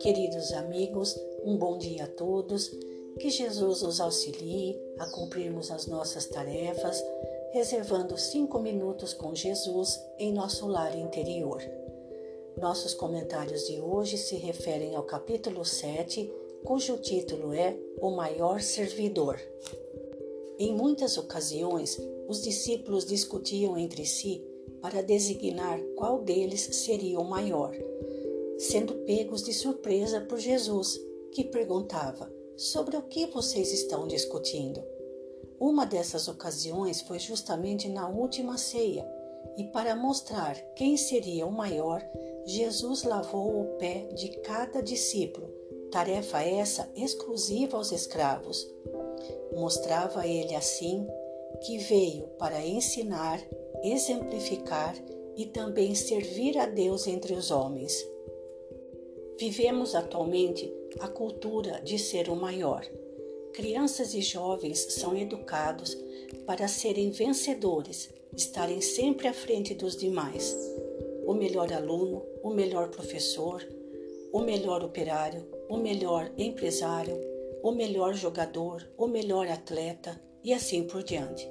Queridos amigos, um bom dia a todos. Que Jesus nos auxilie a cumprirmos as nossas tarefas, reservando cinco minutos com Jesus em nosso lar interior. Nossos comentários de hoje se referem ao capítulo 7, cujo título é O Maior Servidor. Em muitas ocasiões, os discípulos discutiam entre si para designar qual deles seria o maior, sendo pegos de surpresa por Jesus, que perguntava: Sobre o que vocês estão discutindo? Uma dessas ocasiões foi justamente na última ceia, e para mostrar quem seria o maior, Jesus lavou o pé de cada discípulo, tarefa essa exclusiva aos escravos. Mostrava ele assim que veio para ensinar exemplificar e também servir a Deus entre os homens. Vivemos atualmente a cultura de ser o maior. Crianças e jovens são educados para serem vencedores, estarem sempre à frente dos demais. O melhor aluno, o melhor professor, o melhor operário, o melhor empresário, o melhor jogador, o melhor atleta e assim por diante.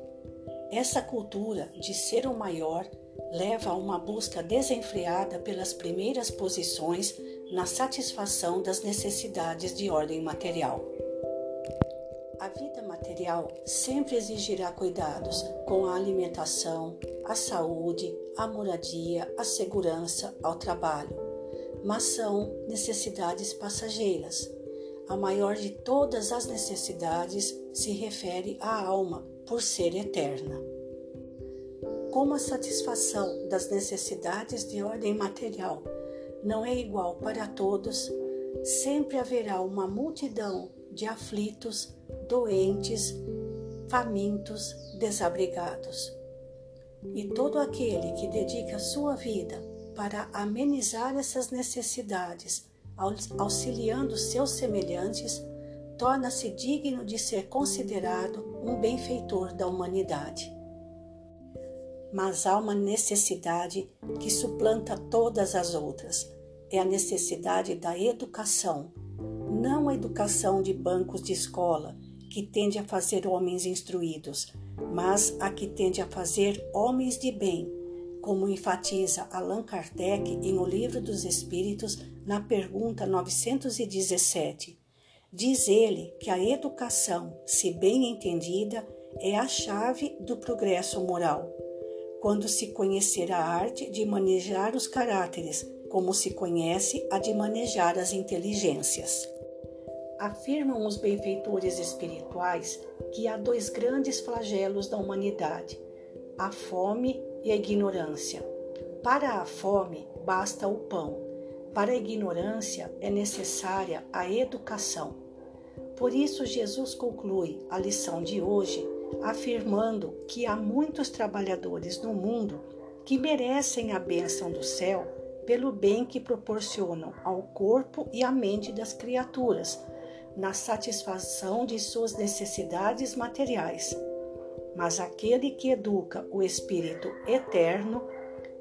Essa cultura de ser o maior leva a uma busca desenfreada pelas primeiras posições na satisfação das necessidades de ordem material. A vida material sempre exigirá cuidados com a alimentação, a saúde, a moradia, a segurança ao trabalho, mas são necessidades passageiras. A maior de todas as necessidades se refere à alma, por ser eterna. Como a satisfação das necessidades de ordem material não é igual para todos, sempre haverá uma multidão de aflitos, doentes, famintos, desabrigados. E todo aquele que dedica sua vida para amenizar essas necessidades, auxiliando seus semelhantes, torna-se digno de ser considerado um benfeitor da humanidade. Mas há uma necessidade que suplanta todas as outras. É a necessidade da educação, não a educação de bancos de escola, que tende a fazer homens instruídos, mas a que tende a fazer homens de bem, como enfatiza Allan Kardec em O Livro dos Espíritos, na pergunta 917. Diz ele que a educação, se bem entendida, é a chave do progresso moral. Quando se conhecer a arte de manejar os caráteres, como se conhece a de manejar as inteligências. Afirmam os benfeitores espirituais que há dois grandes flagelos da humanidade: a fome e a ignorância. Para a fome basta o pão, para a ignorância é necessária a educação. Por isso, Jesus conclui a lição de hoje afirmando que há muitos trabalhadores no mundo que merecem a bênção do céu pelo bem que proporcionam ao corpo e à mente das criaturas, na satisfação de suas necessidades materiais. Mas aquele que educa o espírito eterno,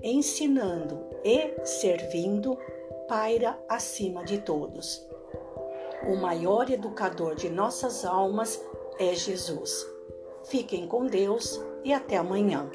ensinando e servindo, paira acima de todos. O maior educador de nossas almas é Jesus. Fiquem com Deus e até amanhã.